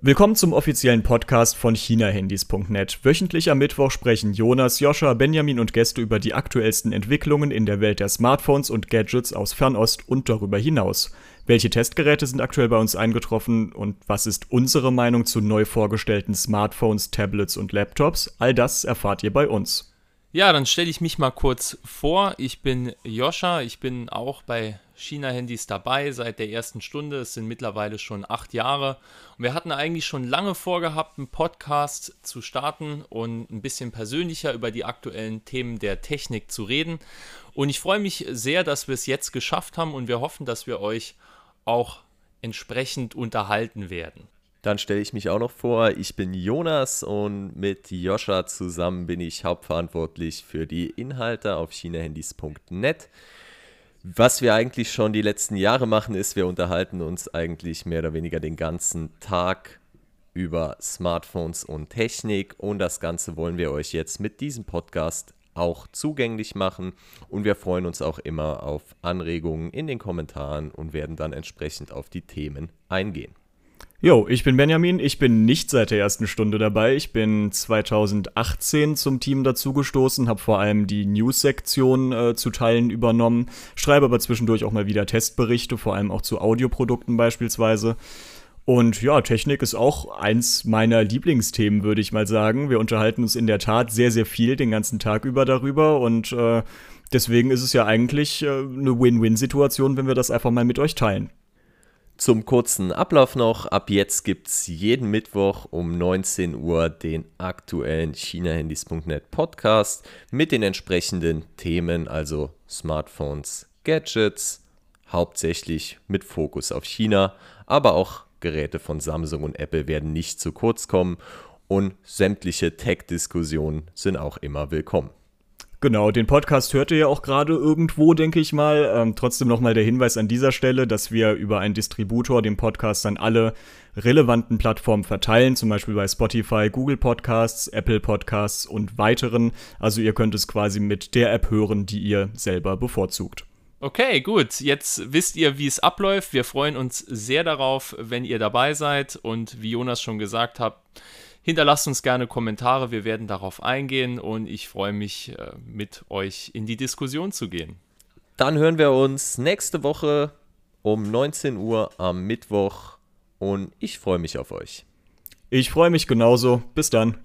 Willkommen zum offiziellen Podcast von ChinaHandys.net. Wöchentlich am Mittwoch sprechen Jonas, Joscha, Benjamin und Gäste über die aktuellsten Entwicklungen in der Welt der Smartphones und Gadgets aus Fernost und darüber hinaus. Welche Testgeräte sind aktuell bei uns eingetroffen und was ist unsere Meinung zu neu vorgestellten Smartphones, Tablets und Laptops? All das erfahrt ihr bei uns. Ja, dann stelle ich mich mal kurz vor. Ich bin Joscha, ich bin auch bei China-Handys dabei seit der ersten Stunde. Es sind mittlerweile schon acht Jahre. Und wir hatten eigentlich schon lange vorgehabt, einen Podcast zu starten und ein bisschen persönlicher über die aktuellen Themen der Technik zu reden. Und ich freue mich sehr, dass wir es jetzt geschafft haben und wir hoffen, dass wir euch auch entsprechend unterhalten werden. Dann stelle ich mich auch noch vor, ich bin Jonas und mit Joscha zusammen bin ich hauptverantwortlich für die Inhalte auf chinahandys.net. Was wir eigentlich schon die letzten Jahre machen, ist, wir unterhalten uns eigentlich mehr oder weniger den ganzen Tag über Smartphones und Technik und das Ganze wollen wir euch jetzt mit diesem Podcast auch zugänglich machen und wir freuen uns auch immer auf Anregungen in den Kommentaren und werden dann entsprechend auf die Themen eingehen. Jo, ich bin Benjamin. Ich bin nicht seit der ersten Stunde dabei. Ich bin 2018 zum Team dazugestoßen, habe vor allem die News-Sektion äh, zu Teilen übernommen, schreibe aber zwischendurch auch mal wieder Testberichte, vor allem auch zu Audioprodukten beispielsweise. Und ja, Technik ist auch eins meiner Lieblingsthemen, würde ich mal sagen. Wir unterhalten uns in der Tat sehr, sehr viel den ganzen Tag über darüber und äh, deswegen ist es ja eigentlich äh, eine Win-Win-Situation, wenn wir das einfach mal mit euch teilen. Zum kurzen Ablauf noch. Ab jetzt gibt es jeden Mittwoch um 19 Uhr den aktuellen ChinaHandys.net Podcast mit den entsprechenden Themen, also Smartphones, Gadgets, hauptsächlich mit Fokus auf China, aber auch Geräte von Samsung und Apple werden nicht zu kurz kommen und sämtliche Tech-Diskussionen sind auch immer willkommen. Genau, den Podcast hört ihr ja auch gerade irgendwo, denke ich mal. Ähm, trotzdem nochmal der Hinweis an dieser Stelle, dass wir über einen Distributor den Podcast an alle relevanten Plattformen verteilen, zum Beispiel bei Spotify, Google Podcasts, Apple Podcasts und weiteren. Also ihr könnt es quasi mit der App hören, die ihr selber bevorzugt. Okay, gut. Jetzt wisst ihr, wie es abläuft. Wir freuen uns sehr darauf, wenn ihr dabei seid. Und wie Jonas schon gesagt hat, Hinterlasst uns gerne Kommentare, wir werden darauf eingehen und ich freue mich, äh, mit euch in die Diskussion zu gehen. Dann hören wir uns nächste Woche um 19 Uhr am Mittwoch und ich freue mich auf euch. Ich freue mich genauso. Bis dann.